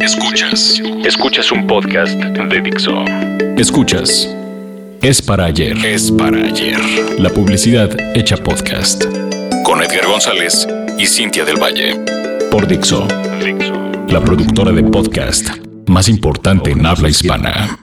Escuchas. Escuchas un podcast de Dixo. Escuchas. Es para ayer. Es para ayer. La publicidad hecha podcast. Con Edgar González y Cintia del Valle. Por Dixo. La productora de podcast más importante en habla hispana.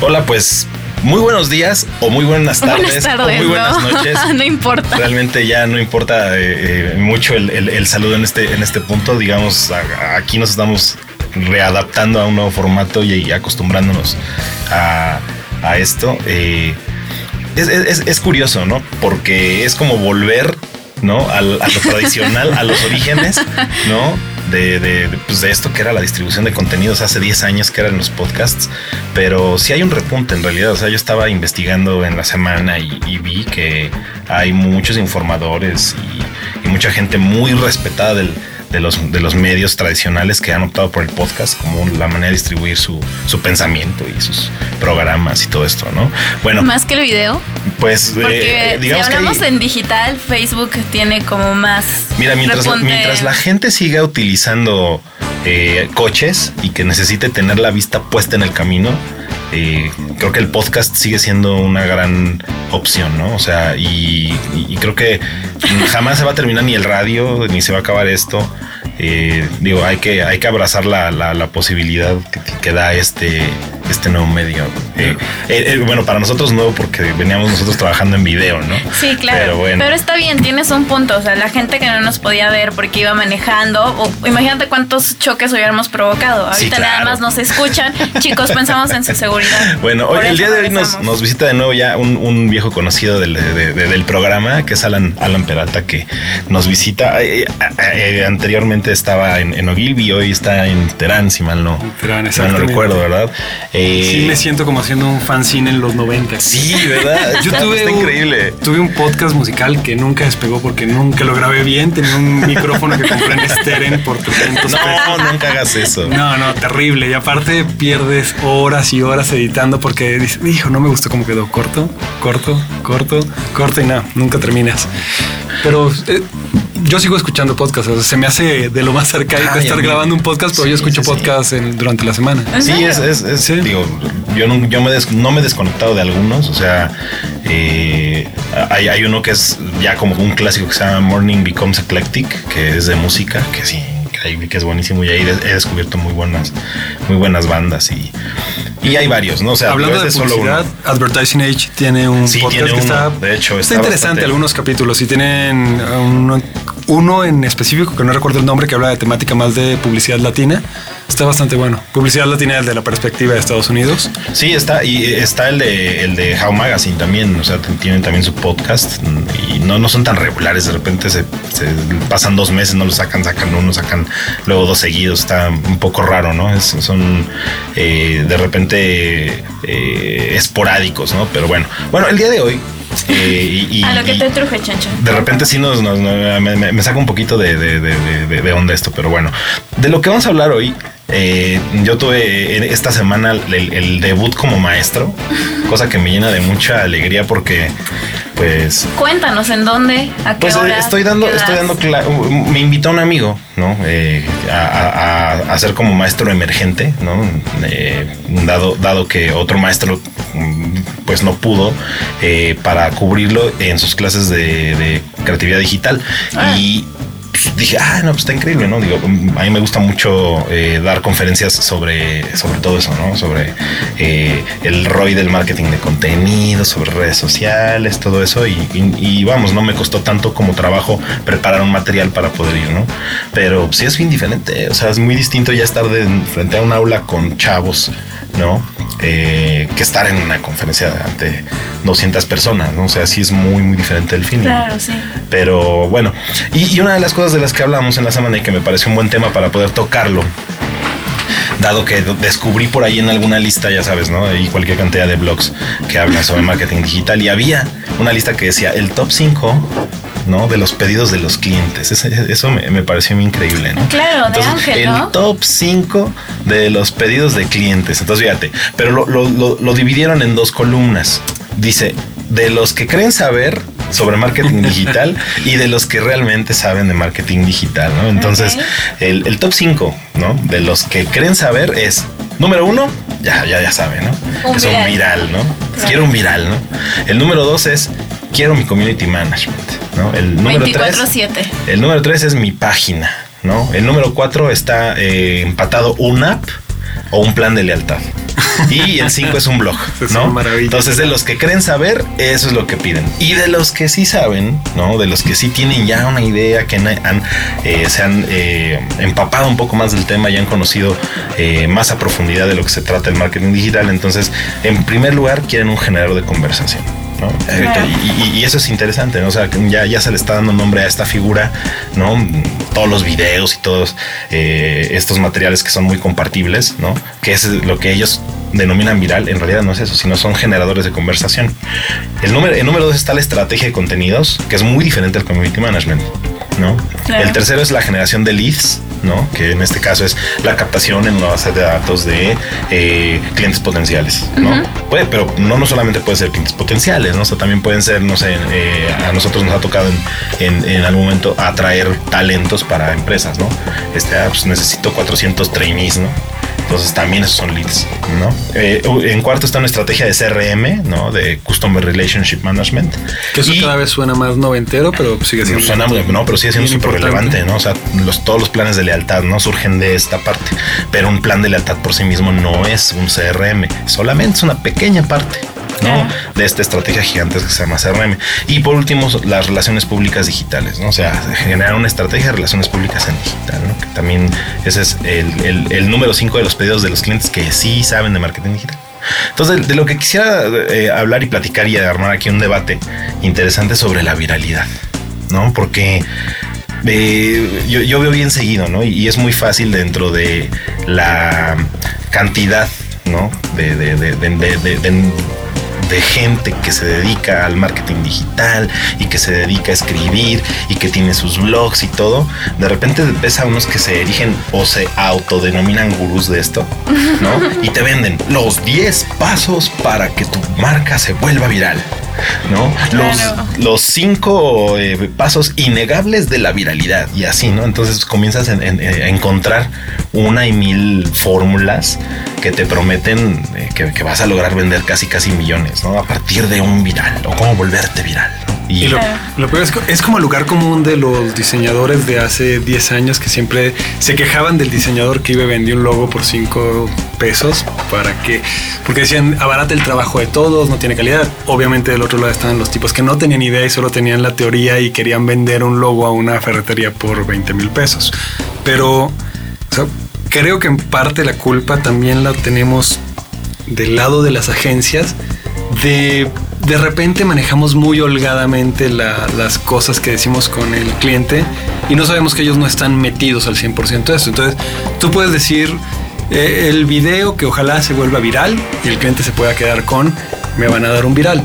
Hola, pues muy buenos días o muy buenas tardes, o muy buenas noches. no importa. Realmente ya no importa eh, eh, mucho el, saludo en este, en este punto. Digamos, aquí nos estamos readaptando a un nuevo formato y, acostumbrándonos a, esto. Eh, es, curioso, ¿no? Porque es como volver, ¿no? a lo tradicional, a los orígenes, ¿no? De, pues de, esto que era la distribución de contenidos hace 10 años que eran los podcasts, pero sí hay un repunte en realidad. O sea, yo estaba investigando en la semana y, vi que hay muchos informadores y mucha gente muy respetada del, de los, de los medios tradicionales que han optado por el podcast como la manera de distribuir su, su pensamiento y sus programas y todo esto, ¿no? Bueno. Más que el video. Pues eh, digamos si hablamos en digital, Facebook tiene como más. Mira, mientras, mientras la gente siga utilizando eh, coches y que necesite tener la vista puesta en el camino, eh, creo que el podcast sigue siendo una gran opción, ¿no? O sea, y, creo que jamás se va a terminar ni el radio, ni se va a acabar esto. Eh, digo, hay que, hay que abrazar la, la, posibilidad que, que, da este, este nuevo medio. Eh, eh, bueno, para nosotros nuevo porque veníamos nosotros trabajando en video, ¿no? Sí, claro. Pero, bueno. Pero está bien, tienes un punto. O sea, la gente que no nos podía ver porque iba manejando, o, imagínate cuántos choques hubiéramos provocado. Ahorita nada más nos escuchan. Chicos, pensamos en su seguridad. Bueno, hoy, el día de hoy nos, nos, visita de nuevo ya un, un viejo conocido del, del, programa, que es Alan, Alan Peralta, que nos visita. Eh, anteriormente estaba en, en Ogilvy, hoy está en Terán, si mal no, Terán, mal no recuerdo, ¿verdad? sí, me siento como haciendo un fanzine en los 90. Sí, ¿verdad? Yo tuve un, increíble. Tuve un podcast musical que nunca despegó porque nunca lo grabé bien. Tenía un micrófono que compré en Steren por 300 no, pesos. No, nunca hagas eso. No, no, terrible. Y aparte pierdes horas y horas editando porque dices, hijo, no me gustó cómo quedó. Corto, corto, corto, corto y nada, nunca terminas. Pero eh, yo sigo escuchando podcasts, o sea, se me hace de lo más cerca de estar grabando un podcast, pero yo escucho podcasts durante la semana. Sí, es, es, digo, yo, no, yo me no me he desconectado de algunos, o sea, eh, hay, hay, uno que es ya como un clásico que se llama Morning Becomes Eclectic, que es de música, que sí, que es buenísimo y ahí he descubierto muy buenas, muy buenas bandas y, y hay varios, ¿no? O sea, hablando de publicidad, Advertising Age tiene un podcast que está, de hecho, está, interesante algunos capítulos y tienen uno en específico que no recuerdo el nombre que habla de temática más de publicidad latina Está bastante bueno. Publicidad latina desde la perspectiva de Estados Unidos. Sí, está. Y está el de, el de How Magazine también. O sea, tienen también su podcast y no, no son tan regulares. De repente se, pasan dos meses, no lo sacan, sacan uno, sacan luego dos seguidos. Está un poco raro, ¿no? son eh, de repente eh, esporádicos, ¿no? Pero bueno. Bueno, el día de hoy eh, y, a lo que te truje, chancho. De repente sí nos, me, saca un poquito de, de, onda esto, pero bueno. De lo que vamos a hablar hoy eh, yo tuve esta semana el, debut como maestro, cosa que me llena de mucha alegría porque, pues. Cuéntanos en dónde, a qué Pues eh, estoy dando, estoy dando, me invitó un amigo, ¿no? Eh, a, a, ser como maestro emergente, ¿no? dado, dado que otro maestro, pues no pudo para cubrirlo en sus clases de, creatividad digital ah. y dije, ah, no, pues está increíble, ¿no? Digo, a mí me gusta mucho eh, dar conferencias sobre, sobre todo eso, ¿no? Sobre eh, el ROI del marketing de contenido, sobre redes sociales, todo eso. Y, vamos, no me costó tanto como trabajo preparar un material para poder ir, ¿no? Pero sí es bien diferente, o sea, es muy distinto ya estar de, frente a un aula con chavos, ¿no? Eh, que estar en una conferencia ante 200 personas, ¿no? O sea, sí es muy, muy diferente el fin. Claro, sí. Pero bueno, y, una de las cosas de las que hablamos en la semana y que me pareció un buen tema para poder tocarlo, dado que descubrí por ahí en alguna lista, ya sabes, ¿no? Y cualquier cantidad de blogs que hablan sobre marketing digital y había una lista que decía el top 5 ¿no? De los pedidos de los clientes. Eso, me, pareció muy increíble, ¿no? Claro, de Ángel, El top 5 de los pedidos de clientes. Entonces, fíjate, pero lo, dividieron en dos columnas. dice, de los que creen saber sobre marketing digital y de los que realmente saben de marketing digital, ¿no? Entonces, el, top 5, ¿no? De los que creen saber es, número uno, ya, ya, ya saben, ¿no? es un viral, ¿no? Quiero un viral, ¿no? El número dos es, quiero mi community management, ¿no? El número 3, el número 3 es mi página, ¿no? El número 4 está eh, empatado un app o un plan de lealtad. Y el 5 es un blog, ¿no? Entonces, de los que creen saber, eso es lo que piden. Y de los que sí saben, ¿no? De los que sí tienen ya una idea, que han, eh, se han eh, empapado un poco más del tema y han conocido eh, más a profundidad de lo que se trata el marketing digital, entonces, en primer lugar, quieren un generador de conversación. Y, eso es interesante, ¿no? O sea, ya, ya se le está dando nombre a esta figura, ¿no? Todos los videos y todos eh, estos materiales que son muy compartibles, ¿no? Que es lo que ellos denominan viral, en realidad no es eso, sino son generadores de conversación. El número, el número dos está la estrategia de contenidos, que es muy diferente al community management. ¿no? El tercero es la generación de leads, ¿no? Que en este caso es la captación en una base de datos de eh, clientes potenciales, ¿no? Puede, pero no, no solamente puede ser clientes potenciales, ¿no? O sea, también pueden ser, no sé, eh, a nosotros nos ha tocado en, en, algún momento atraer talentos para empresas, ¿no? Este, ah, pues necesito 400 trainees, ¿no? Entonces también esos son leads, ¿no? Eh, en cuarto está una estrategia de CRM, ¿no? De Customer Relationship Management. Que eso cada vez suena más noventero, pero sigue siendo... Suena, no, pero sigue siendo súper relevante, ¿no? O sea, los, todos los planes de lealtad, ¿no? Surgen de esta parte. Pero un plan de lealtad por sí mismo no es un CRM, solamente es una pequeña parte. ¿No? De esta estrategia gigantesca que se llama CRM. Y por último, las relaciones públicas digitales, ¿no? O sea, generar una estrategia de relaciones públicas en digital, ¿no? Que también ese es el, número 5 de los pedidos de los clientes que sí saben de marketing digital. Entonces, de, lo que quisiera eh, hablar y platicar y armar aquí un debate interesante sobre la viralidad, ¿no? Porque eh, yo, veo bien seguido, ¿no? Y, es muy fácil dentro de la cantidad, ¿no? de, de, de, de gente que se dedica al marketing digital y que se dedica a escribir y que tiene sus blogs y todo, de repente ves a unos que se erigen o se autodenominan gurús de esto, ¿no? Y te venden los 10 pasos para que tu marca se vuelva viral. ¿No? Los, los cinco eh, pasos innegables de la viralidad y así, ¿no? Entonces comienzas a encontrar una y mil fórmulas que te prometen eh, que, vas a lograr vender casi casi millones, ¿no? A partir de un viral o cómo volverte viral, Y, lo, peor es, es, como el lugar común de los diseñadores de hace 10 años que siempre se quejaban del diseñador que iba a vender un logo por 5 pesos para que, porque decían, abarata el trabajo de todos, no tiene calidad. Obviamente del otro lado estaban los tipos que no tenían idea y solo tenían la teoría y querían vender un logo a una ferretería por 20 mil pesos. Pero creo que en parte la culpa también la tenemos del lado de las agencias de de repente manejamos muy holgadamente las cosas que decimos con el cliente y no sabemos que ellos no están metidos al 100% de eso. Entonces, tú puedes decir, eh, el video que ojalá se vuelva viral y el cliente se pueda quedar con, me van a dar un viral.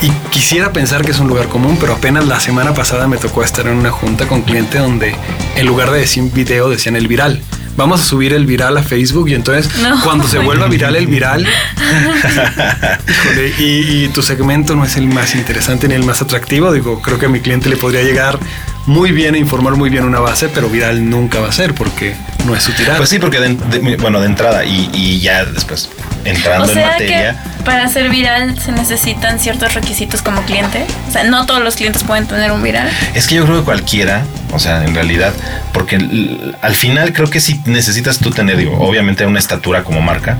Y quisiera pensar que es un lugar común, pero apenas la semana pasada me tocó estar en una junta con cliente donde en lugar de decir video decían el viral. Vamos a subir el viral a Facebook y entonces cuando se vuelva viral el viral y, y, tu segmento no es el más interesante ni el más atractivo, digo, creo que a mi cliente le podría llegar muy bien e informar muy bien una base, pero viral nunca va a ser porque no es su tirada. Pues sí, porque bueno, de entrada y, ya después entrando en materia. para ser viral se necesitan ciertos requisitos como cliente. O sea, no todos los clientes pueden tener un viral. Es que yo creo que cualquiera, o sea, en realidad, porque al final creo que sí necesitas tú tener, digo, obviamente una estatura como marca.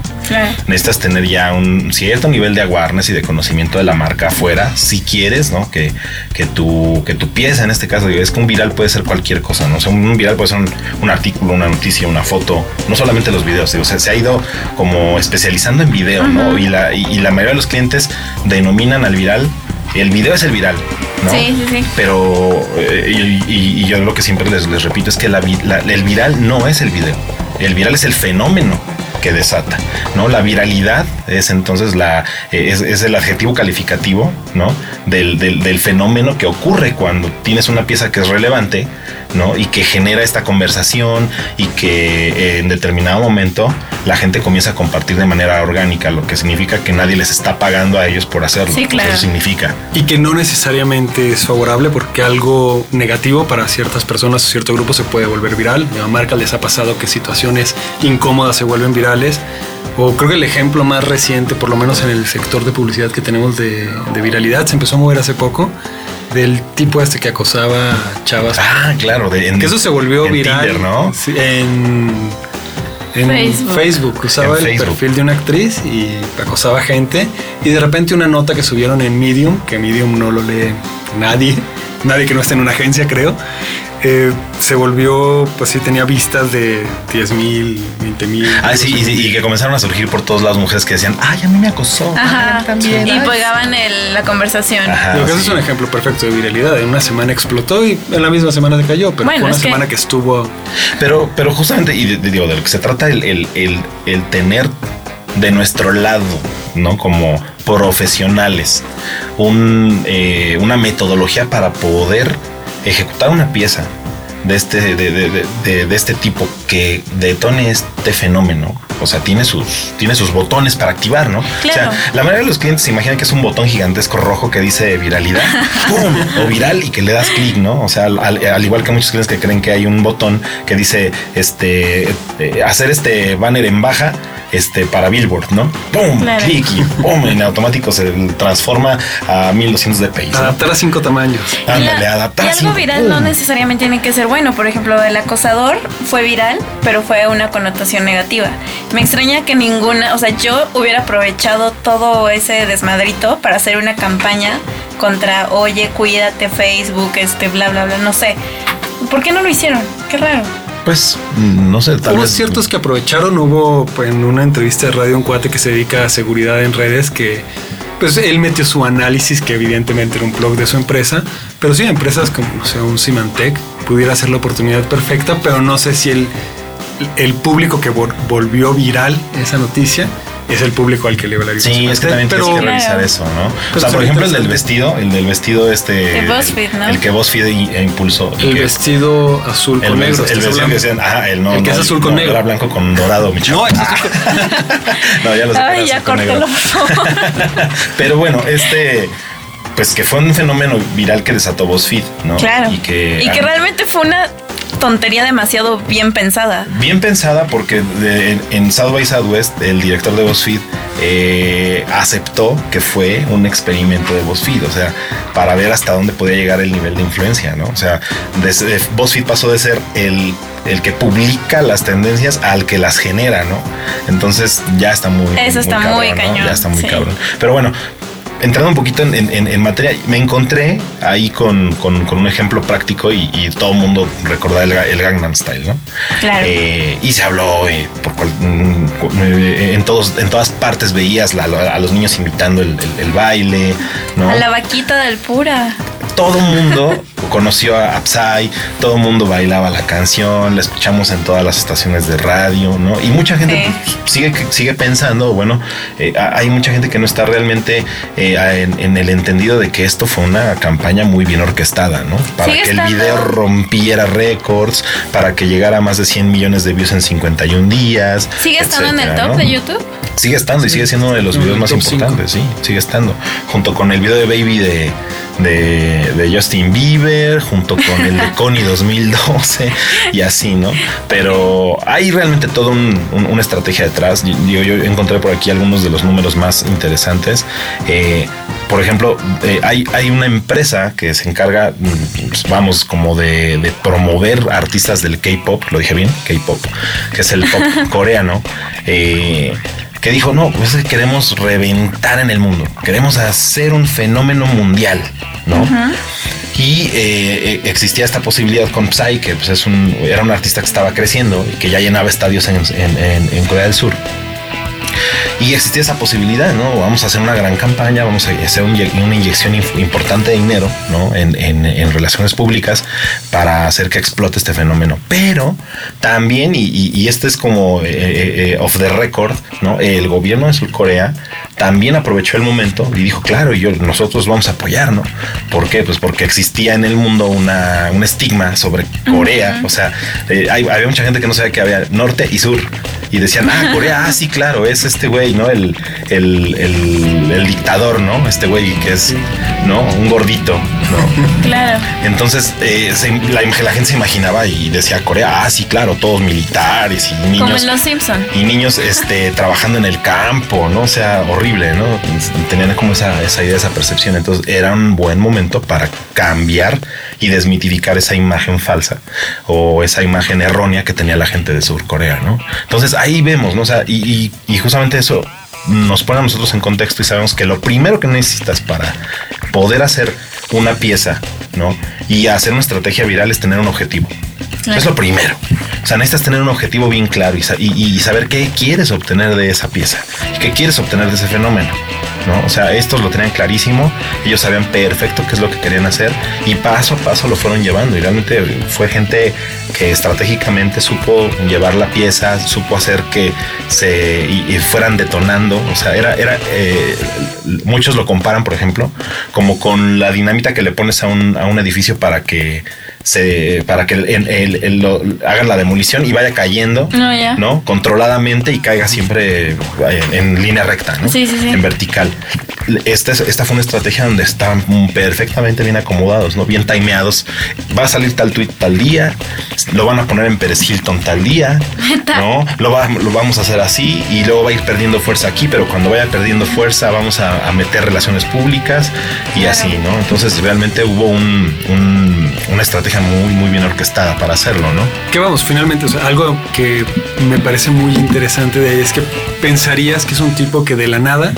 Necesitas tener ya un cierto nivel de awareness y de conocimiento de la marca afuera, si quieres, ¿no? Que, que tu, que tu pieza en este caso, es que un viral puede ser cualquier cosa, ¿no? O sea, un viral puede ser un, artículo, una noticia, una foto, no solamente los videos, o sea, se ha ido como especializando en video, ¿no? Y la, y, la mayoría de los clientes denominan al viral, el video es el viral, ¿no? Sí, sí, sí. Pero, eh, y, yo lo que siempre les, les repito es que la, el viral no es el video, el viral es el fenómeno que desata, ¿no? La viralidad es entonces la, eh, es, el adjetivo calificativo, ¿no? Del, del, fenómeno que ocurre cuando tienes una pieza que es relevante, ¿no? Y que genera esta conversación y que eh, en determinado momento la gente comienza a compartir de manera orgánica, lo que significa que nadie les está pagando a ellos por hacerlo. Sí, claro. Eso significa. Y que no necesariamente es favorable porque algo negativo para ciertas personas o cierto grupo se puede volver viral. A marca les ha pasado que situaciones incómodas se vuelven virales. O creo que el ejemplo más reciente, por lo menos en el sector de publicidad que tenemos de, de viralidad, se empezó a mover hace poco del tipo este que acosaba a chavas. Ah, claro. De, que eso se volvió en viral. Tinder, ¿no? Sí, en, en Facebook. Facebook. Usaba En el Facebook. perfil de una actriz y acosaba gente. Y de repente una nota que subieron en Medium, que Medium no lo lee nadie, nadie que no esté en una agencia, creo. Eh, se volvió, pues sí, tenía vistas de 10 mil, 20 mil. Ah, sí, y, y que comenzaron a surgir por todos lados mujeres que decían, ay, a mí me acosó. Ajá. También. Y ay". pegaban el- la conversación. Ajá, Digo que ese sí. es un ejemplo perfecto de viralidad. En una semana explotó y en la misma semana se cayó, pero Bueno, fue una es semana que estuvo Pero, pero justamente, y de, de- digo, de lo que se trata el, el, el, el tener de nuestro lado, ¿no? Como profesionales, un, eh, una metodología para poder ejecutar una pieza de este, de, de- de- de- este tipo que detone este fenómeno. O sea, tiene sus, tiene sus botones para activar, ¿no? Claro. O sea, la mayoría de los clientes se imaginan que es un botón gigantesco rojo que dice viralidad, ¡pum! o viral y que le das clic, ¿no? O sea, al igual que muchos clientes que creen que hay un botón que dice este eh, hacer este banner en baja este para Billboard, ¿no? ¡Pum! Claro. Clic y ¡pum! En automático se transforma a 1200 dpi. ¿no? adaptar a cinco tamaños. Ándale, adaptar Y algo viral no necesariamente tiene que ser bueno. Por ejemplo, el acosador fue viral, pero fue una connotación negativa. Me extraña que ninguna, o sea, yo hubiera aprovechado todo ese desmadrito para hacer una campaña contra, oye, cuídate Facebook, este, bla, bla, bla, no sé. ¿Por qué no lo hicieron? Qué raro. Pues no sé, tal Hubo vez ciertos que aprovecharon, hubo pues, en una entrevista de radio un cuate que se dedica a seguridad en redes que pues él metió su análisis que evidentemente era un blog de su empresa, pero sí empresas como no sé, un Symantec pudiera ser la oportunidad perfecta, pero no sé si el, el público que vol- volvió viral esa noticia es el público al que le hablaría. Sí, es que también tienes que revisar Claro. eso, ¿no? Pues o sea, por ejemplo, el del vestido, el del vestido este... De BuzzFeed, ¿no? El que BuzzFeed e impulsó. el que- vestido azul El, con negro. el ¿estás vestido que decían, ajá, el no, El que no, es azul con no, negro. Era blanco con dorado, mi chavo. No, ya lo sé. Ay, ya córtelo. Pero bueno, este, pues que fue un fenómeno viral que desató BuzzFeed, ¿no? Claro. Y que, y que realmente fue una tontería demasiado bien pensada. Bien pensada porque de- en, South by Southwest el director de BuzzFeed eh, aceptó que fue un experimento de BuzzFeed, o sea, para ver hasta dónde podía llegar el nivel de influencia, ¿no? O sea, desde, BuzzFeed pasó de ser el, el que publica las tendencias al que las genera, ¿no? Entonces ya está muy... Eso está muy ¿no? cañón, Ya está muy sí. cabrón. Pero bueno, entrando un poquito en, en- en materia, me encontré ahí con, con- con un ejemplo práctico y, y todo el mundo recordará el, el Gangnam Style, ¿no? Claro. Eh, y se habló eh, por cual- mm, cu- eh, en todos en todas partes veías la- a los niños imitando el, el- el baile, ¿no? A la vaquita del pura. Todo mundo conoció a Psy, todo el mundo bailaba la canción, la escuchamos en todas las estaciones de radio, ¿no? Y mucha gente Sí. pues, sigue, sigue pensando, bueno, eh, hay mucha gente que no está realmente eh, en, en el entendido de que esto fue una campaña muy bien orquestada, ¿no? Para Sigue que el video rompiera récords, para que llegara a más de 100 millones de views en 51 días. ¿Sigue estando en el top ¿no? de YouTube? Sigue estando y sigue siendo uno de los videos más importantes, sí, sigue estando. Junto con el video de Baby de, de, de Justin Bieber, junto con el de Connie 2012 y así, ¿no? Pero hay realmente toda un- un- una estrategia detrás. Yo, encontré por aquí algunos de los números más interesantes. Eh, por ejemplo, eh, hay, hay una empresa que se encarga, pues, vamos, como de, de promover artistas del K-pop, lo dije bien, K-pop, que es el pop coreano. eh, que dijo, no, pues es que queremos reventar en el mundo, queremos hacer un fenómeno mundial, ¿no? Y eh, eh, existía esta posibilidad con Psy, que pues, es un, era un artista que estaba creciendo y que ya llenaba estadios en, en- en- en Corea del Sur. Y existía esa posibilidad, ¿no? Vamos a hacer una gran campaña, vamos a hacer una inyección importante de dinero, ¿no? En, relaciones públicas para hacer que explote este fenómeno. Pero también, y, este es como eh, eh, eh, off the record, ¿no? El gobierno de Sur Corea también aprovechó el momento y dijo, claro, yo, nosotros vamos a apoyar, ¿no? ¿Por qué? Pues porque existía en el mundo una, un estigma sobre Corea. O sea, había mucha gente que no sabía que había norte y sur. Y decían, ah, Corea, ah, sí, claro, es este güey, ¿no? El, el, el, dictador, ¿no? Este güey que es, ¿no? Un gordito, ¿no? Claro. Entonces, eh, la, la, gente se imaginaba y decía, Corea, ah, sí, claro, todos militares y niños. Como en Los Simpson. Y niños este, trabajando en el campo, ¿no? O sea, horrible, ¿no? Tenían como esa, esa idea, esa percepción. Entonces, era un buen momento para cambiar y desmitificar esa imagen falsa o esa imagen errónea que tenía la gente de Sur Corea, ¿no? Entonces, ahí vemos, ¿no? O sea, y, y, justamente eso nos pone a nosotros en contexto y sabemos que lo primero que necesitas para poder hacer una pieza, ¿no? Y hacer una estrategia viral es tener un objetivo. Es lo primero. O sea, necesitas tener un objetivo bien claro y, y, saber qué quieres obtener de esa pieza y qué quieres obtener de ese fenómeno. ¿no? O sea, estos lo tenían clarísimo, ellos sabían perfecto qué es lo que querían hacer y paso a paso lo fueron llevando y realmente fue gente que estratégicamente supo llevar la pieza, supo hacer que se y, fueran detonando, o sea, era, era eh, muchos lo comparan, por ejemplo, como con la dinámica que le pones a un, a un edificio para que se para que el, hagan la demolición y vaya cayendo, no, Controladamente y caiga siempre en, línea recta, ¿no? En vertical. Esta, esta fue una estrategia donde están perfectamente bien acomodados, ¿no? Bien timeados. Va a salir tal tweet tal día, lo van a poner en Pérez Hilton tal día, ¿no? Lo, lo vamos a hacer así y luego va a ir perdiendo fuerza aquí, pero cuando vaya perdiendo fuerza vamos a, meter relaciones públicas y así, ¿no? Entonces realmente hubo una estrategia muy, muy bien orquestada para hacerlo, ¿no? Que vamos, finalmente, algo que me parece muy interesante de ahí es que pensarías que es un tipo que de la nada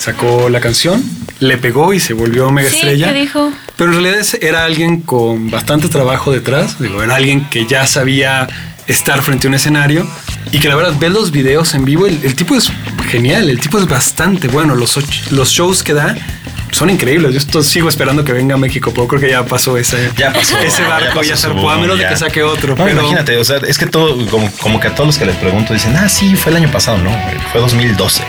sacó la canción, le pegó y se volvió mega estrella. dijo? Pero en realidad era alguien con bastante trabajo detrás, digo, era alguien que ya sabía estar frente a un escenario y que la verdad ver los videos en vivo, el, tipo es genial, el tipo es bastante bueno, los, los shows que da son increíbles. Yo esto, sigo esperando que venga a México, pero creo que ya pasó ese, ya pasó, ese barco, ya, a menos de que saque otro. pero... Imagínate, o sea, es que todo, como, que a todos los que les pregunto dicen, ah, sí, fue el año pasado, no, fue 2012.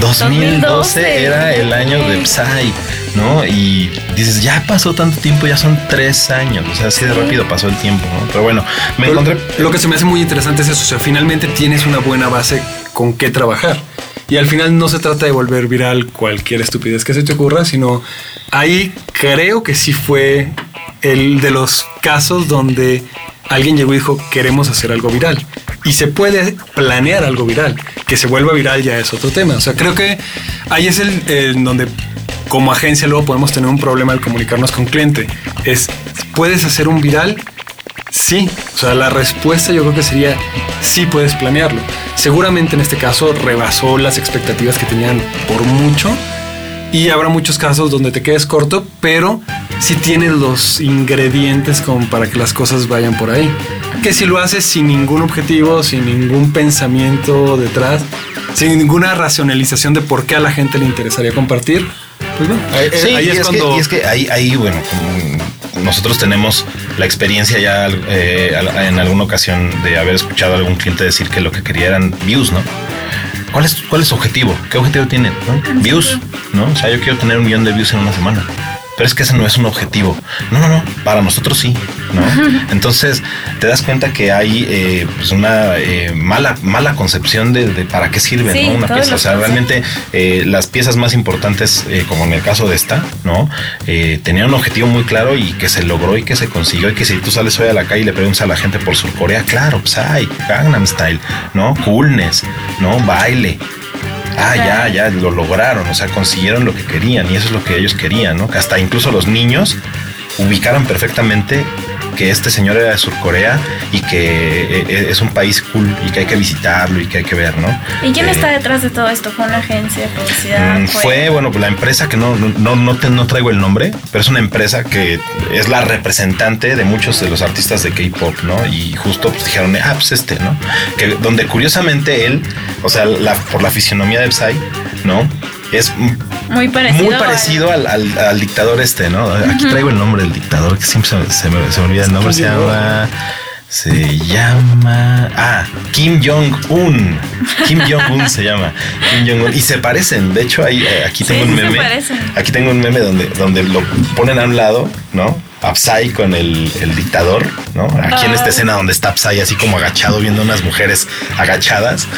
2012 era el año de Psy, ¿no? Y dices, ya pasó tanto tiempo, ya son tres años, o sea, así de rápido pasó el tiempo, ¿no? Pero bueno, me encontré. Lo que se me hace muy interesante es eso, o sea, finalmente tienes una buena base con qué trabajar. Y al final no se trata de volver viral cualquier estupidez que se te ocurra, sino ahí creo que sí fue el de los casos donde alguien llegó y dijo, queremos hacer algo viral. Y se puede planear algo viral. Que se vuelva viral ya es otro tema. O sea, creo que ahí es el, donde como agencia luego podemos tener un problema al comunicarnos con cliente. Es, puedes hacer un viral Sí, o sea, la respuesta yo creo que sería sí puedes planearlo. Seguramente en este caso rebasó las expectativas que tenían por mucho y habrá muchos casos donde te quedes corto, pero si tienes los ingredientes como para que las cosas vayan por ahí. Que si lo haces sin ningún objetivo, sin ningún pensamiento detrás, sin ninguna racionalización de por qué a la gente le interesaría compartir, pues bueno, ahí, es, cuando... y es que ahí, ahí bueno, nosotros tenemos la experiencia ya eh, en alguna ocasión de haber escuchado a algún cliente decir que lo que quería eran views, ¿no? ¿Cuál es, cuál es su objetivo? ¿Qué objetivo tienen? Views, ¿no? O sea, yo quiero tener un millón de views en una semana. Pero es que ese no es un objetivo. No, no, no. Para nosotros sí. ¿no? Entonces te das cuenta que hay eh, pues una eh, mala, mala concepción de, para qué sirve ¿no? una pieza. O sea, realmente eh, las piezas más importantes, como en el caso de esta, ¿no? tenían un objetivo muy claro y que se logró y que se consiguió. Y que si tú sales hoy a la calle y le preguntas a la gente por Surcorea, claro, Psy, pues Gangnam Style, ¿no? Coolness, ¿no? Baile. Ah, ya, ya, lo lograron, o sea, consiguieron lo que querían y eso es lo que ellos querían, ¿no? Hasta incluso los niños ubicaron perfectamente que este señor era de Surcorea y que eh, eh, es un país cool y que hay que visitarlo y que hay que ver, ¿no? ¿Y quién está detrás de todo esto? ¿Fue una agencia de publicidad? Mm, fue, bueno, la empresa que no, no, no, te, no traigo el nombre, pero es una empresa que es la representante de muchos de los artistas de K-pop, ¿no? Y justo pues, dijeron, ah, pues este, ¿no? Que donde curiosamente él, o sea, la, por la fisionomía de Psy, ¿no? Es muy parecido, muy parecido al, al, dictador este, ¿no? Aquí traigo el nombre del dictador, que siempre se, me, olvida el nombre, se llama... Se llama. Ah, Kim Jong-un. Kim Jong-un se llama. Kim Jong-un. Y se parecen. De hecho, ahí, eh, aquí tengo un meme. Aquí tengo un meme donde, donde lo ponen a un lado, ¿no? A con el, dictador, ¿no? Aquí en esta escena donde está Psy así como agachado viendo unas mujeres agachadas.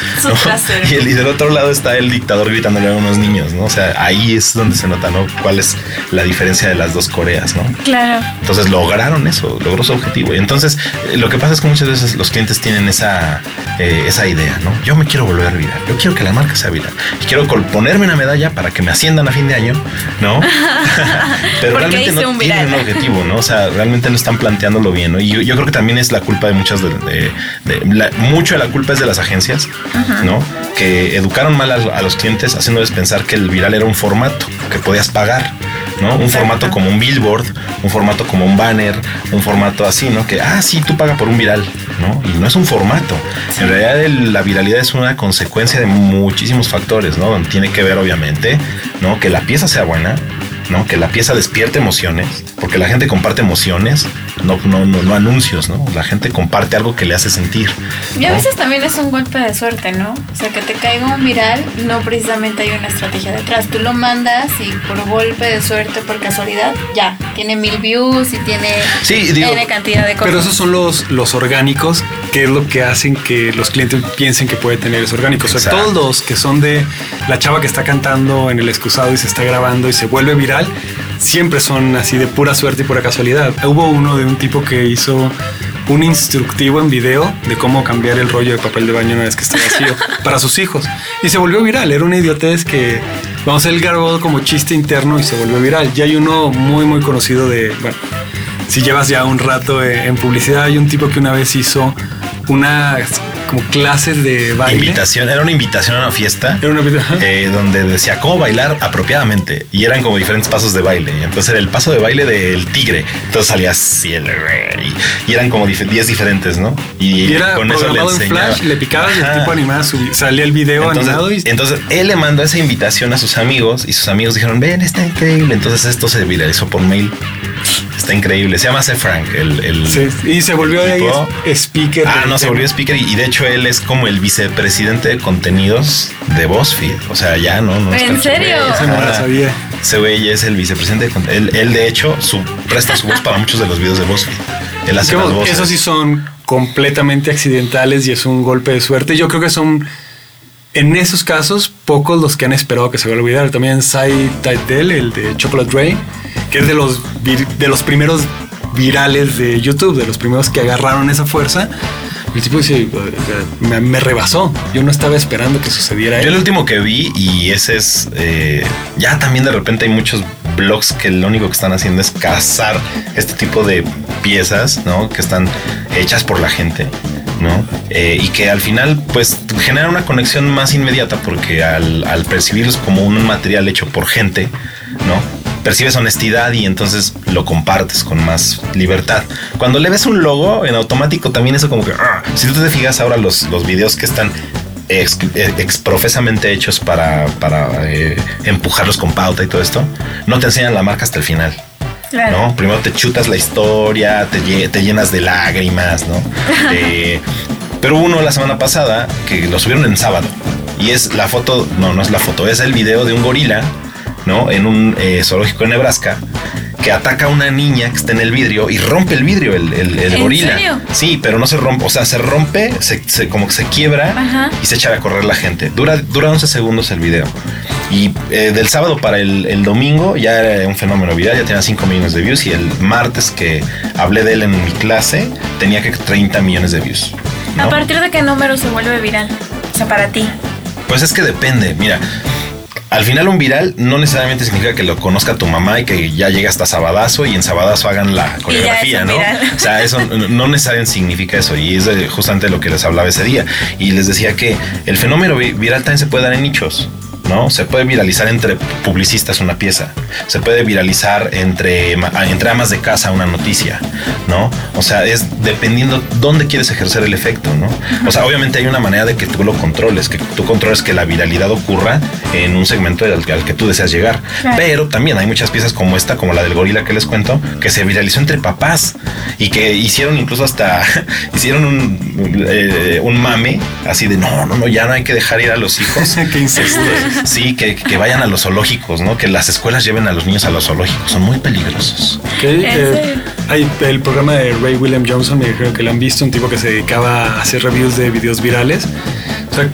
Y, el, y del otro lado está el dictador gritándole a unos niños, ¿no? O sea, ahí es donde se nota, ¿no? Cuál es la diferencia de las dos Coreas, ¿no? Claro. Entonces lograron eso, logró su objetivo. Y entonces eh, lo que pasa es que muchas veces los clientes tienen esa, eh, esa idea, ¿no? Yo me quiero volver viral, yo quiero que la marca sea viral. Y quiero ponerme una medalla para que me asciendan a fin de año, ¿no? Pero realmente no tienen un objetivo, ¿no? O sea, realmente no están planteándolo bien, ¿no? Y yo, creo que también es la culpa de muchas de, mucho de la culpa es de las agencias, ¿no? Que educaron mal a, los clientes haciéndoles pensar que el viral era un formato que podías pagar, ¿no? Un formato como un billboard, un formato como un banner, un formato así, ¿no? Que, ah, sí, tú pagas por un viral, ¿no? Y no es un formato. En realidad la viralidad es una consecuencia de muchísimos factores, ¿no? Tiene que ver, obviamente, ¿no? Que la pieza sea buena, ¿no? Que la pieza despierte emociones, porque la gente comparte emociones, no, no, no, anuncios, ¿no? La gente comparte algo que le hace sentir. Y a veces también es un golpe de suerte, ¿no? O sea, que te caiga un viral, no precisamente hay una estrategia detrás. Tú lo mandas y por golpe de suerte, por casualidad, ya, tiene mil views y tiene, sí, cantidad de cosas. Pero esos son los, los orgánicos, que es lo que hacen que los clientes piensen que puede tener esos orgánicos. O sea, todos los que son de la chava que está cantando en el excusado y se está grabando y se vuelve viral, siempre son así de pura suerte y pura casualidad. Hubo uno de un tipo que hizo un instructivo en video de cómo cambiar el rollo de papel de baño una vez que está vacío para sus hijos. Y se volvió viral. Era una idiotez que, vamos, a él grabó como chiste interno y se volvió viral. Ya hay uno muy, muy conocido de, bueno, si llevas ya un rato en publicidad, hay un tipo que una vez hizo una como clases de baile. Invitación, era una invitación a una fiesta era una eh, donde decía cómo bailar apropiadamente y eran como diferentes pasos de baile. Y entonces era el paso de baile del tigre. Entonces salía así el y, eran como 10 diferentes, ¿no? Y, era con eso le en flash, le picabas y el tipo animado salía el video animado. Y... Entonces él le mandó esa invitación a sus amigos y sus amigos dijeron, ven, está increíble. Entonces esto se viralizó por mail. Está increíble. Se llama C. Frank. El, sí, y se volvió speaker. Ah, no, se volvió speaker y, de hecho él es como el vicepresidente de contenidos de BuzzFeed. O sea, ya no. no ¿En serio? Ese no lo sabía. Ese güey es el vicepresidente. De, él, él, de hecho, su, presta su voz para muchos de los videos de BuzzFeed. Él hace las voces. Esos sí son completamente accidentales y es un golpe de suerte. Yo creo que son en esos casos, pocos los que han esperado que se va a olvidar. También Sai Taitel, el de Chocolate Ray, que es de los, de los primeros virales de YouTube, de los primeros que agarraron esa fuerza. El tipo dice, me, rebasó. Yo no estaba esperando que sucediera. Yo el último que vi, y ese es, eh, ya también de repente hay muchos blogs que lo único que están haciendo es cazar este tipo de piezas, ¿no? Que están hechas por la gente. ¿no? Eh, y que al final, pues, genera una conexión más inmediata porque al, al percibirlos como un material hecho por gente, ¿no? Percibes honestidad y entonces lo compartes con más libertad. Cuando le ves un logo en automático también eso como que, ah, si tú te fijas ahora los, los videos que están ex, profesamente hechos para, para eh, empujarlos con pauta y todo esto, no te enseñan la marca hasta el final. ¿no? Primero te chutas la historia, te, te llenas de lágrimas, ¿no? Eh, pero uno la semana pasada que lo subieron en sábado y es la foto, no, no es la foto, es el video de un gorila ¿no? En un eh, zoológico en Nebraska que ataca a una niña que está en el vidrio y rompe el vidrio, el, el, gorila. Sí, pero no se rompe, o sea, se rompe, se, como que se quiebra y se echa a correr la gente. Dura, dura 11 segundos el video. Y eh, del sábado para el, domingo ya era un fenómeno viral, ya tenía 5 millones de views y el martes que hablé de él en mi clase tenía que 30 millones de views. ¿A partir de qué número se vuelve viral? O sea, para ti. Pues es que depende, mira al final un viral no necesariamente significa que lo conozca tu mamá y que ya llegue hasta Sabadazo y en Sabadazo hagan la coreografía, ¿no? O sea, eso no necesariamente significa eso y es justamente lo que les hablaba ese día. Y les decía que el fenómeno viral también se puede dar en nichos. ¿No? Se puede viralizar entre publicistas una pieza, se puede viralizar entre, entre amas de casa una noticia, ¿no? O sea, es dependiendo dónde quieres ejercer el efecto, ¿no? O sea, obviamente hay una manera de que tú lo controles, que tú controles que la viralidad ocurra en un segmento al, que tú deseas llegar. Pero también hay muchas piezas como esta, como la del gorila que les cuento, que se viralizó entre papás y que hicieron incluso hasta, hicieron un, eh, un mame así de, no, no, no, ya no hay que dejar ir a los hijos. Qué incesto. Sí, que, vayan a los zoológicos, ¿no? Que las escuelas lleven a los niños a los zoológicos. Son muy peligrosos. Eh, hay el programa de Ray William Johnson, me creo que lo han visto, un tipo que se dedicaba a hacer reviews de videos virales. O sea,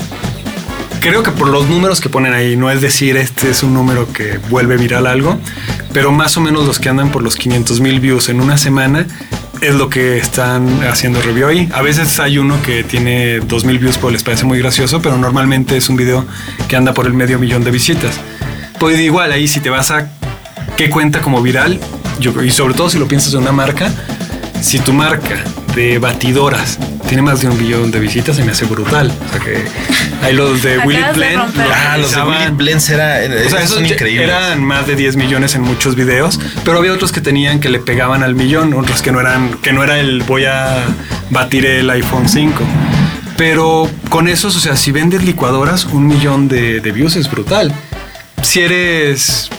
creo que por los números que ponen ahí, no es decir este es un número que vuelve viral algo, pero más o menos los que andan por los 500 mil views en una semana es lo que están haciendo review ahí. A veces hay uno que tiene 2000 views porque les parece muy gracioso, pero normalmente es un video que anda por el medio millón de visitas. Pues igual ahí si te vas a qué cuenta como viral, y sobre todo si lo piensas de una marca, si tu marca de batidoras tiene más de un billón de visitas, se me hace brutal. O sea que hay los de Willy Blend. Ah, los de Willy Blend era, o sea, esos Eran más de 10 millones en muchos videos, pero había otros que tenían que le pegaban al millón, otros que no eran, que no era el voy a batir el iPhone 5. Pero con esos, o sea, si vendes licuadoras, un millón de, de views es brutal. Si eres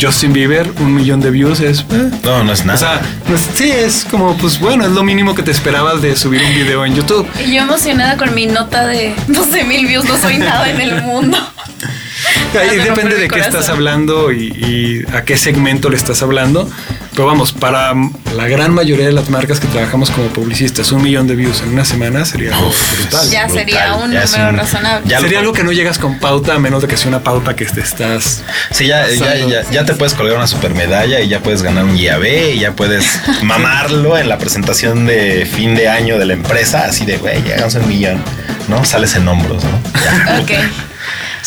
Justin Bieber, un millón de views es. Eh. No, no es nada. O sea, pues, sí, es como, pues bueno, es lo mínimo que te esperabas de subir un video en YouTube. Y yo emocionada con mi nota de 12 mil views, no soy nada en el mundo. Ahí depende de qué estás hablando y, y, a qué segmento le estás hablando. Pero vamos, para la gran mayoría de las marcas que trabajamos como publicistas, un millón de views en una semana sería algo brutal. Ya sería un número razonable. sería algo que no llegas con pauta, a menos de que sea una pauta que te estás. Sí, ya, ya, ya, te puedes colgar una super medalla y ya puedes ganar un IAB y ya puedes mamarlo en la presentación de fin de año de la empresa, así de, güey, llegamos a un millón, ¿no? Sales en hombros, ¿no? ok.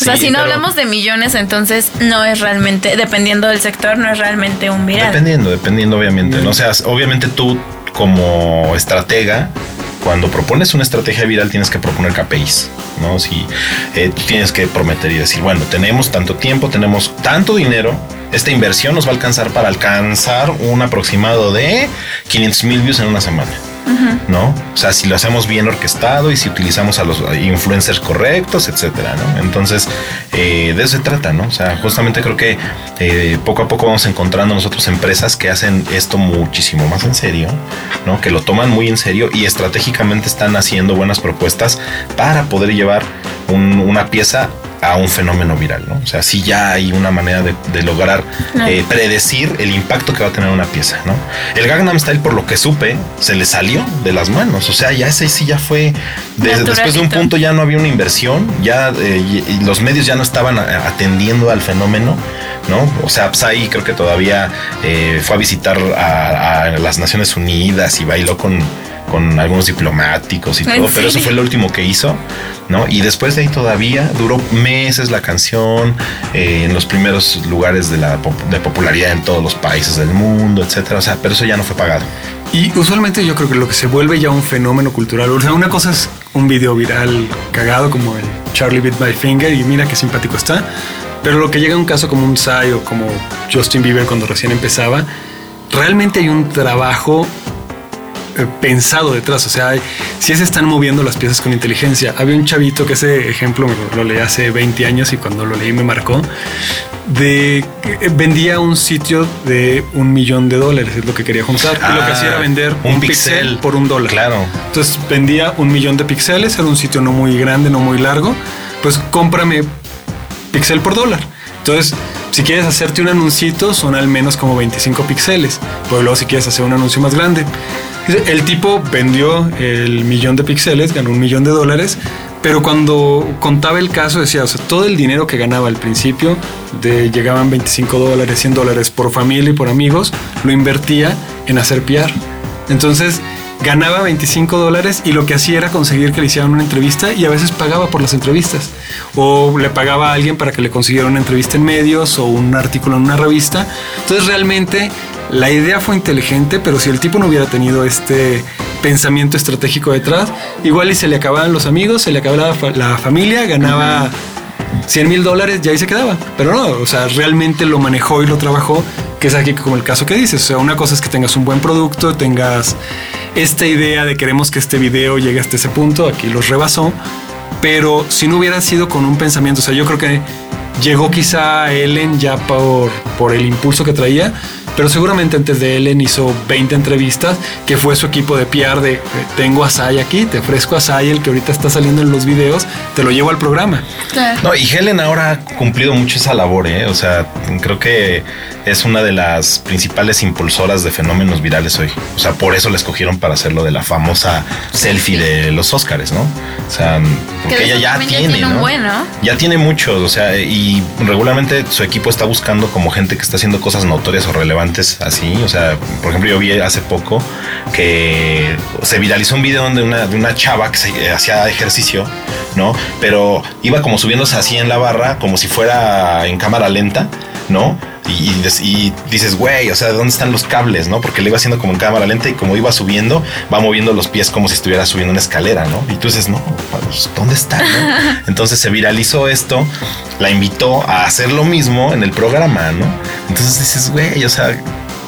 O sea, si no hablamos de millones, entonces no es realmente, dependiendo del sector, no es realmente un viral. Dependiendo, dependiendo obviamente. ¿no? O sea, obviamente tú como estratega, cuando propones una estrategia viral tienes que proponer KPIs, ¿no? Si eh, tienes que prometer y decir, bueno, tenemos tanto tiempo, tenemos tanto dinero, esta inversión nos va a alcanzar para alcanzar un aproximado de 500 mil views en una semana. ¿No? O sea, si lo hacemos bien orquestado y si utilizamos a los influencers correctos, etcétera, ¿no? Entonces, eh, de eso se trata, ¿no? O sea, justamente creo que eh, poco a poco vamos encontrando nosotros empresas que hacen esto muchísimo más en serio, ¿no? Que lo toman muy en serio y estratégicamente están haciendo buenas propuestas para poder llevar una pieza a un fenómeno viral, ¿no? O sea, sí ya hay una manera de, lograr eh, predecir el impacto que va a tener una pieza, ¿no? El Gangnam Style, por lo que supe, se le salió de las manos. O sea, ya ese sí ya fue. después de un punto ya no había una inversión, ya eh, los medios ya no estaban atendiendo al fenómeno, ¿no? O sea, Psy creo que todavía eh, fue a visitar a las Naciones Unidas y bailó con con algunos diplomáticos y todo, pero eso fue lo último que hizo, ¿no? Y después de ahí todavía duró meses la canción eh, en los primeros lugares de la de popularidad en todos los países del mundo, etcétera. O sea, pero eso ya no fue pagado. Y usualmente yo creo que lo que se vuelve ya un fenómeno cultural, o sea, una cosa es un video viral cagado como el Charlie Beat My Finger y mira qué simpático está, pero lo que llega a un caso como un Psy o como Justin Bieber cuando recién empezaba, realmente hay un trabajo pensado detrás. O sea, si se están moviendo las piezas con inteligencia. Había un chavito que ese ejemplo lo leí hace 20 años y cuando lo leí me marcó. De que vendía un sitio de un millón de dólares, es lo que quería juntar. y lo que hacía era ah, vender un, pixel por un dólar. Claro. Entonces vendía un millón de píxeles, era un sitio no muy grande, no muy largo. Pues cómprame pixel por dólar. Entonces, si quieres hacerte un anuncito, son al menos como 25 píxeles. Pero luego, si quieres hacer un anuncio más grande, el tipo vendió el millón de píxeles, ganó un millón de dólares, pero cuando contaba el caso decía, o sea, todo el dinero que ganaba al principio, de, llegaban 25 dólares, 100 dólares por familia y por amigos, lo invertía en hacer PR. Entonces, ganaba 25 dólares y lo que hacía era conseguir que le hicieran una entrevista y a veces pagaba por las entrevistas. O le pagaba a alguien para que le consiguiera una entrevista en medios o un artículo en una revista. Entonces realmente la idea fue inteligente, pero si el tipo no hubiera tenido este pensamiento estratégico detrás, igual y se le acababan los amigos, se le acababa la, familia, ganaba 100 mil dólares y ahí se quedaba. Pero no, o sea, realmente lo manejó y lo trabajó, que es aquí como el caso que dices. O sea, una cosa es que tengas un buen producto, tengas esta idea de queremos que este video llegue hasta ese punto, aquí los rebasó, pero si no hubiera sido con un pensamiento, o sea, yo creo que llegó quizá Ellen ya por, por el impulso que traía, pero seguramente antes de Ellen hizo 20 entrevistas, que fue su equipo de PR de tengo a Sai aquí, te ofrezco a Sai, el que ahorita está saliendo en los videos, te lo llevo al programa. No, y Helen ahora ha cumplido mucho esa labor, ¿eh? o sea, creo que es una de las principales impulsoras de fenómenos virales hoy. O sea, por eso la escogieron para hacerlo de la famosa selfie de los Oscars, ¿no? O sea, porque ella ya tiene, ya ¿no? Ya tiene muchos, o sea, y regularmente su equipo está buscando como gente que está haciendo cosas notorias o relevantes así. O sea, por ejemplo, yo vi hace poco que se viralizó un video de una, de una chava que se, hacía ejercicio, ¿no? Pero iba como subiéndose así en la barra, como si fuera en cámara lenta, ¿no? Y, dices, güey, o sea, ¿de dónde están los cables, no? Porque le iba haciendo como en cámara lenta y como iba subiendo, va moviendo los pies como si estuviera subiendo una escalera, ¿no? Y tú dices, no, pues, ¿dónde está? Entonces se viralizó esto, la invitó a hacer lo mismo en el programa, ¿no? Entonces dices, güey, o sea,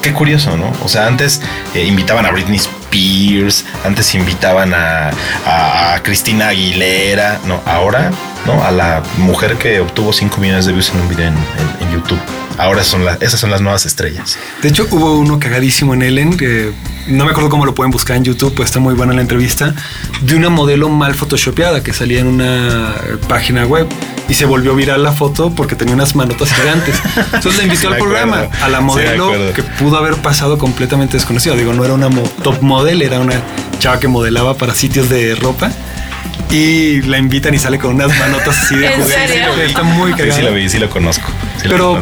qué curioso, ¿no? O sea, antes eh, invitaban a Britney Spears, antes invitaban a, a, Cristina Aguilera, ¿no? Ahora, ¿no? A la mujer que obtuvo 5 millones de views en un video en YouTube. Ahora son las, esas son las nuevas estrellas. De hecho, hubo uno cagadísimo en Ellen, que no me acuerdo cómo lo pueden buscar en YouTube, pues está muy buena la entrevista, de una modelo mal photoshopeada que salía en una página web y se volvió viral la foto porque tenía unas manotas gigantes. Entonces le invitó al programa a la modelo que pudo haber pasado completamente desconocida. Digo, no era una top model, era una chava que modelaba para sitios de ropa y la invitan y sale con unas manotas así de juguete. Está muy cagado. Sí, sí lo vi, sí lo conozco. Pero,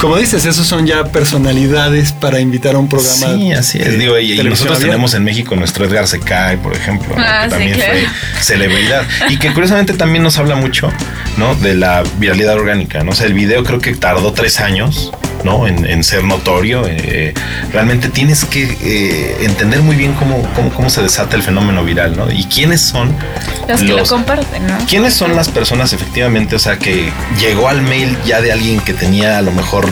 como dices, esos son ya personalidades para invitar a un programa. Sí, así es. Digo, y, nosotros tenemos en México nuestro Edgar Secay, por ejemplo, ah, que también fue celebridad. Y que curiosamente también nos habla mucho, ¿no? De la viralidad orgánica, ¿no? O sea, el video creo que tardó tres años ¿no? En, ser notorio. Eh, realmente tienes que eh, entender muy bien cómo, cómo, se desata el fenómeno viral, ¿no? Y quiénes son los que lo comparten, ¿no? ¿Quiénes son las personas efectivamente? O sea, que llegó al mail ya de alguien que tenía a lo mejor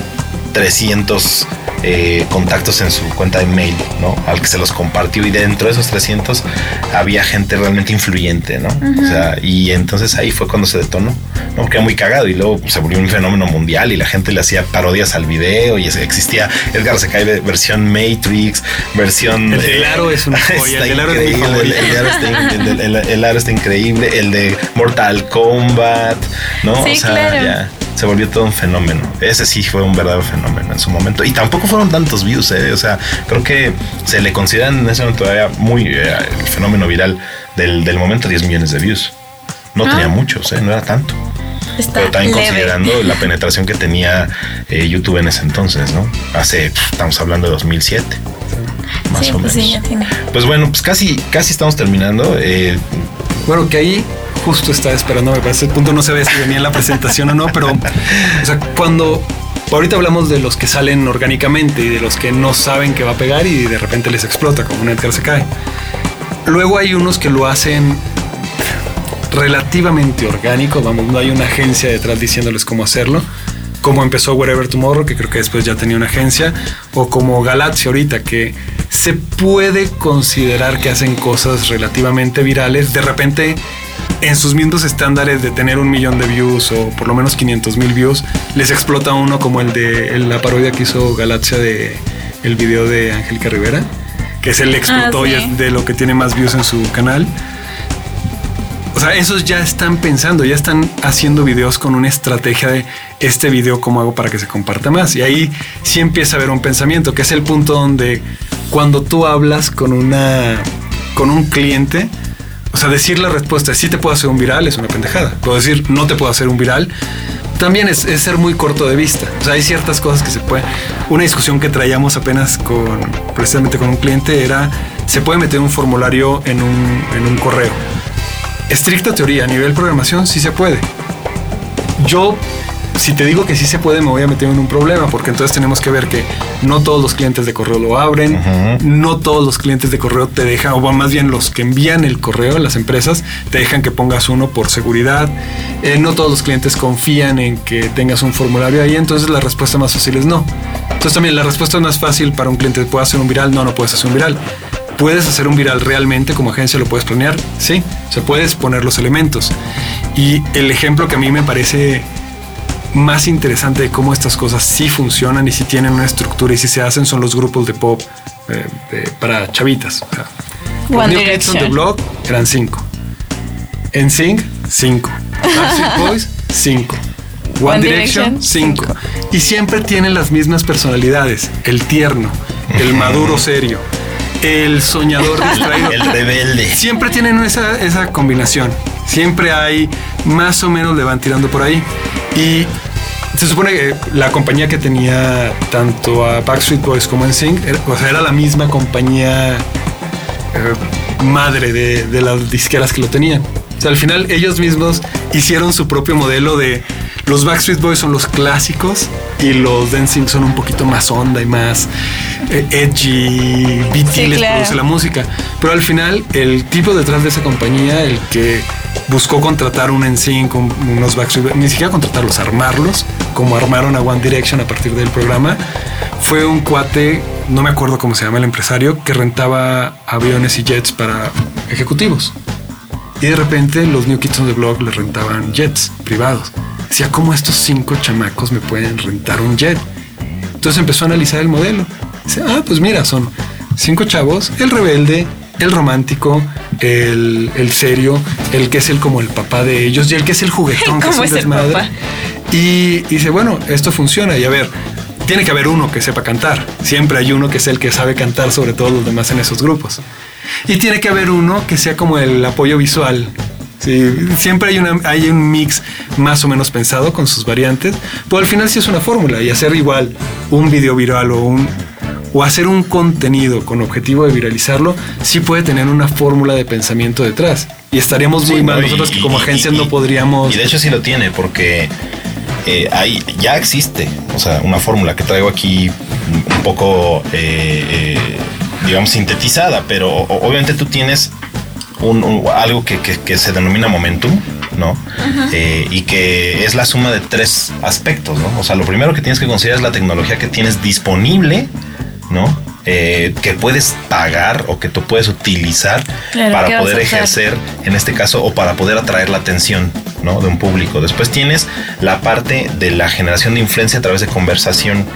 300 eh, contactos en su cuenta de mail, ¿no? Al que se los compartió y dentro de esos 300 había gente realmente influyente, ¿no? O sea, y entonces ahí fue cuando se detonó, ¿no? Porque era muy cagado y luego se volvió un fenómeno mundial y la gente le hacía parodias al video y existía Edgar se cae versión Matrix, versión... El de Aro es una joya, el Aro El Aro está increíble, el de Mortal Kombat, ¿no? o sea, ya se volvió todo un fenómeno. Ese sí fue un verdadero fenómeno en su momento. Y tampoco fueron tantos views, ¿eh? O sea, creo que se le consideran en ese momento todavía muy eh, el fenómeno viral del, del, momento 10 millones de views. No tenía ah. muchos, ¿eh? No era tanto. Pero también considerando la penetración que tenía eh, YouTube en ese entonces, ¿no? Hace, estamos hablando de 2007. Más o pues menos. Pues bueno, pues casi, casi estamos terminando. bueno, que ahí justo estaba esperando, me parece, el punto no ve si venía en la presentación o no, pero o sea, cuando ahorita hablamos de los que salen orgánicamente y de los que no saben que va a pegar y de repente les explota como un Edgar se cae. Luego hay unos que lo hacen relativamente orgánico, vamos, no hay una agencia detrás diciéndoles cómo hacerlo, como empezó Wherever Tomorrow, que creo que después ya tenía una agencia, o como Galaxia ahorita, que se puede considerar que hacen cosas relativamente virales, de repente en sus mismos estándares de tener un millón de views o por lo menos 500 mil views, les explota uno como el de la parodia que hizo Galaxia de el video de Angélica Rivera, que se le explotó ah, y es de lo que tiene más views en su canal. O sea, esos ya están pensando, ya están haciendo videos con una estrategia de este video, cómo hago para que se comparta más. Y ahí sí empieza a haber un pensamiento, que es el punto donde cuando tú hablas con una con un cliente, o sea, decir la respuesta, sí te puedo hacer un viral, es una pendejada. Puedo decir, no te puedo hacer un viral, también es, ser muy corto de vista. O sea, hay ciertas cosas que se pueden. Una discusión que traíamos apenas con, precisamente con un cliente era se puede meter un formulario en un, en un correo. Estricta teoría, a nivel programación sí se puede. Yo si te digo que sí se puede, me voy a meter en un problema, porque entonces tenemos que ver que no todos los clientes de correo lo abren, no todos los clientes de correo te dejan, o más bien los que envían el correo, las empresas, te dejan que pongas uno por seguridad. Eh, no todos los clientes confían en que tengas un formulario ahí, entonces la respuesta más fácil es no. Entonces también la respuesta más fácil para un cliente, ¿puedo hacer un viral? No, no puedes hacer un viral. ¿Puedes hacer un viral realmente como agencia? ¿Lo puedes planear? Sí, se puedes poner los elementos. Y el ejemplo que a mí me parece más interesante de cómo estas cosas sí funcionan y si tienen una estructura y si se hacen son los grupos de pop eh, para chavitas. One Direction. de blog eran cinco. En Sync, cinco. Backstreet Boys, cinco. One, Direction, cinco. Y siempre tienen las mismas personalidades. El tierno, el maduro serio, el soñador distraído. el rebelde. Siempre tienen esa, esa combinación. Siempre hay más o menos le van tirando por ahí. Y se supone que la compañía que tenía tanto a Backstreet Boys como en Sync, era, o sea, era la misma compañía eh, madre de, de, las disqueras que lo tenían. O sea, al final ellos mismos hicieron su propio modelo de los Backstreet Boys son los clásicos y los Dancing son un poquito más onda y más eh, edgy, BT les produce la música. Pero al final el tipo detrás de esa compañía, el que buscó contratar un NSYNC, unos Backstreet ni siquiera contratarlos, armarlos, como armaron a One Direction a partir del programa. Fue un cuate, no me acuerdo cómo se llama el empresario, que rentaba aviones y jets para ejecutivos. Y de repente los New Kids on the Block le rentaban jets privados. Decía, ¿cómo estos cinco chamacos me pueden rentar un jet? Entonces empezó a analizar el modelo. Dice, ah, pues mira, son cinco chavos, el rebelde, el romántico, el, serio, el que es el como el papá de ellos y el que es el juguetón que es un desmadre. Y, dice, bueno, esto funciona. Y a ver, tiene que haber uno que sepa cantar. Siempre hay uno que es el que sabe cantar sobre todos los demás en esos grupos. Y tiene que haber uno que sea como el apoyo visual. siempre hay, una, hay un mix más o menos pensado con sus variantes, pero al final sí es una fórmula y hacer igual un video viral o un, o hacer un contenido con objetivo de viralizarlo, sí puede tener una fórmula de pensamiento detrás. Y estaríamos muy mal nosotros que como agencias no podríamos... Y de hecho sí lo tiene, porque eh, hay, ya existe, o sea, una fórmula que traigo aquí un poco, eh, eh, digamos, sintetizada, pero obviamente tú tienes un, algo que, que, se denomina momentum, ¿no? y que es la suma de tres aspectos, ¿no? O sea, lo primero que tienes que considerar es la tecnología que tienes disponible ¿no? Eh, que puedes pagar o que tú puedes utilizar para poder ejercer, en este caso, o para poder atraer la atención ¿no? de un público. Después tienes la parte de la generación de influencia a través de conversación.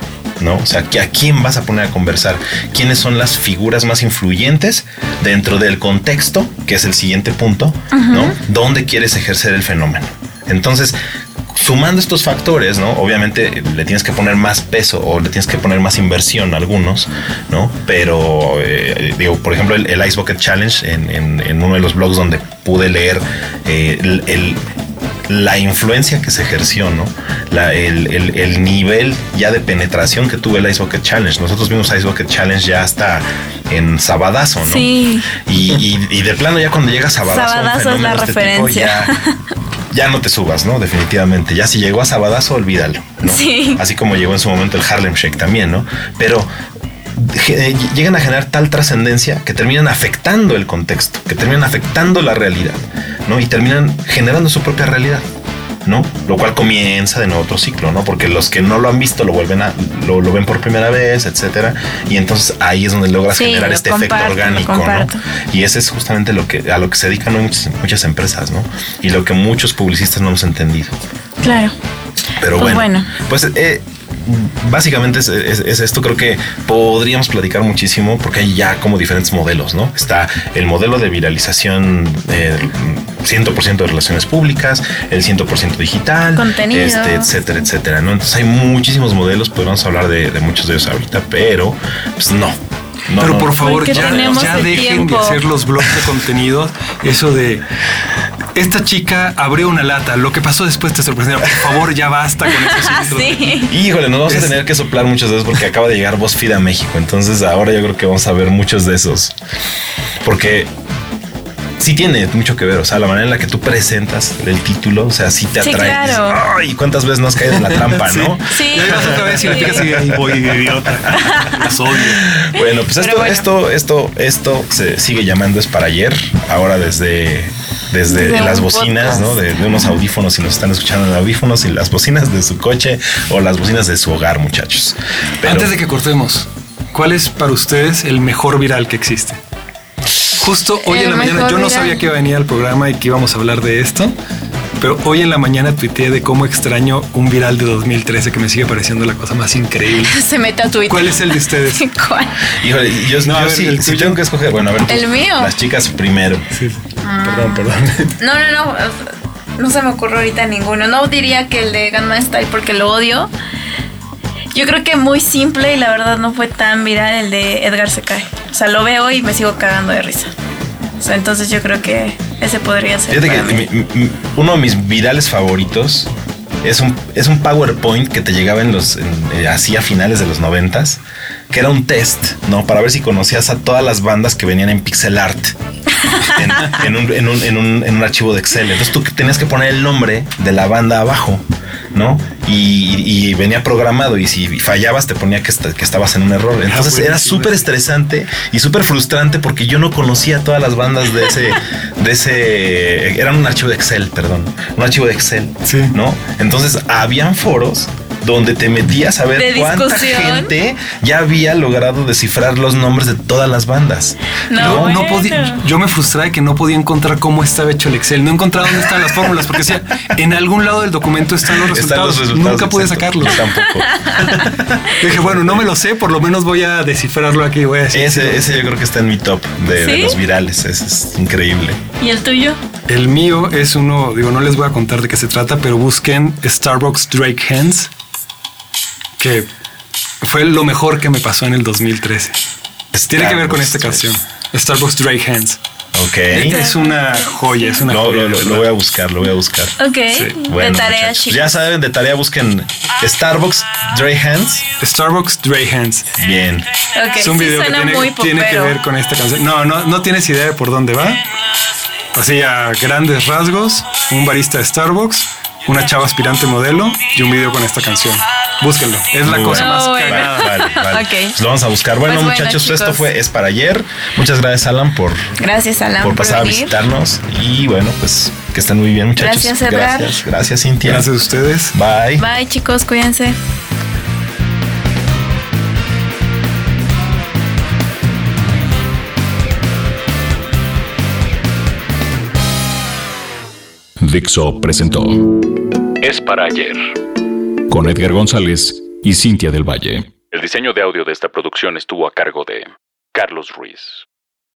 ¿no? O sea, ¿a quién vas a poner a conversar? ¿Quiénes son las figuras más influyentes dentro del contexto, que es el siguiente punto, ¿no? ¿Dónde quieres ejercer el fenómeno? Entonces, sumando estos factores, ¿no? Obviamente le tienes que poner más peso o le tienes que poner más inversión a algunos, ¿no? Pero, eh, digo, por ejemplo, el, Ice Bucket Challenge, en, uno de los blogs donde pude leer eh, el, la influencia que se ejerció, ¿no? el, nivel ya de penetración que tuvo el Ice Bucket Challenge. Nosotros vimos Ice Bucket Challenge ya hasta en Sabadazo, ¿no? Sí. Y, de plano ya cuando llega Sabadazo, Sabadazo es la este referencia. ya, no te subas, ¿no? Definitivamente. Ya si llegó a Sabadazo, olvídalo. Sí. Así como llegó en su momento el Harlem Shake también, ¿no? Pero llegan a generar tal trascendencia que terminan afectando el contexto, que terminan afectando la realidad, ¿no? Y terminan generando su propia realidad. ¿no? Lo cual comienza de nuevo otro ciclo, ¿no? Porque los que no lo han visto lo vuelven a, lo, ven por primera vez, etcétera. Y entonces ahí es donde logras generar este efecto orgánico, ¿no? Y ese es justamente lo que, a lo que se dedican muchas, empresas, ¿no? Y lo que muchos publicistas no hemos entendido. Claro. Pero pues bueno, pues eh, básicamente es, esto. Creo que podríamos platicar muchísimo porque hay ya como diferentes modelos, ¿no? Está el modelo de viralización 100% eh, de relaciones públicas, el 100% digital, contenido, este, etcétera, etcétera, ¿no? Entonces hay muchísimos modelos, podríamos hablar de, muchos de ellos ahorita, pero pues no, pero por favor, ya, dejen de hacer los blogs de contenido. Eso de esta chica abrió una lata. Lo que pasó después te sorprendió. Por favor, ya basta con esos sí. Híjole, nos vamos a tener que soplar muchas veces porque acaba de llegar BuzzFeed a México. Entonces ahora yo creo que vamos a ver muchos de esos. Porque sí tiene mucho que ver. O sea, la manera en la que tú presentas el título, o sea, sí te atrae. Sí, claro. Ay, cuántas veces no has caído en la trampa, ¿no? Sí. Ya otra vez y ahí voy, idiota. Las odio. Bueno, pues esto, esto, esto, esto se sigue llamando es para ayer. Ahora desde, desde, las bocinas, ¿no? De, unos audífonos, si nos están escuchando en audífonos y las bocinas de su coche o las bocinas de su hogar, muchachos. Antes de que cortemos, ¿cuál es para ustedes el mejor viral que existe? Justo hoy en la mañana, yo no sabía que iba a venir al programa y que íbamos a hablar de esto, pero hoy en la mañana tuiteé de cómo extraño un viral de 2013 que me sigue pareciendo la cosa más increíble. Se mete a Twitter. ¿Cuál es el de ustedes? ¿Cuál? Híjole, yo, yo sí, si tengo que escoger, bueno, a ver. El mío. Las chicas primero. Sí. Perdón, perdón. No, no, no. No se me ocurre ahorita ninguno. No diría que el de Gunman Style porque lo odio. Yo creo que muy simple y la verdad no fue tan viral el de Edgar se cae. O sea, lo veo y me sigo cagando de risa. Entonces yo creo que ese podría ser. Fíjate que uno de mis virales favoritos es un, es un PowerPoint que te llegaba en los, eh, así a finales de los noventas, que era un test, ¿no? Para ver si conocías a todas las bandas que venían en pixel art. En, un, en, un, en, un, en un archivo de Excel. Entonces tú tenías que poner el nombre de la banda abajo. ¿no? Y, venía programado y si fallabas te ponía que, que estabas en un error. Ah, Entonces era súper estresante y súper frustrante porque yo no conocía todas las bandas de ese, de ese, eran un archivo de Excel, perdón, un archivo de Excel, ¿no? Entonces habían foros donde te metías a ver cuánta gente ya había logrado descifrar los nombres de todas las bandas. No, no, podía. Yo me frustraba que no podía encontrar cómo estaba hecho el Excel. No encontraba dónde están las fórmulas porque decía en algún lado del documento están los resultados. Nunca pude sacarlos. tampoco. Dije, bueno, no me lo sé, por lo menos voy a descifrarlo aquí. Voy a decir, ese, ese yo creo que está en mi top de, los virales. es increíble. ¿Y el tuyo? El mío es uno, digo, no les voy a contar de qué se trata, pero busquen Starbucks Drake Hands que fue lo mejor que me pasó en el 2013. Tiene que ver con esta canción, Starbucks Dry Hands. Ok. Es una joya, es una Lo, voy a buscar, lo voy a buscar. Ok. de tarea, chicos. Ya saben, de tarea busquen Starbucks Dry Hands. Starbucks Dry Hands. Bien. Okay. Es un video que tiene, tiene, que ver con esta canción. No, no, no tienes idea de por dónde va. Así a grandes rasgos, un barista de Starbucks, una chava aspirante modelo y un video con esta canción. Búsquenlo. Es la cosa más cagada. Vale, vale. Pues lo vamos a buscar. Bueno, pues muchachos, esto fue Es para ayer. Muchas gracias, Alan, por, gracias, Alan, por pasar a visitarnos. Y bueno, pues que estén muy bien, muchachos. Gracias, Edgar. Gracias, gracias, Cintia. Gracias a ustedes. Bye. Bye, chicos. Cuídense. Dixo presentó Es para ayer con Edgar González y Cintia del Valle. El diseño de audio de esta producción estuvo a cargo de Carlos Ruiz.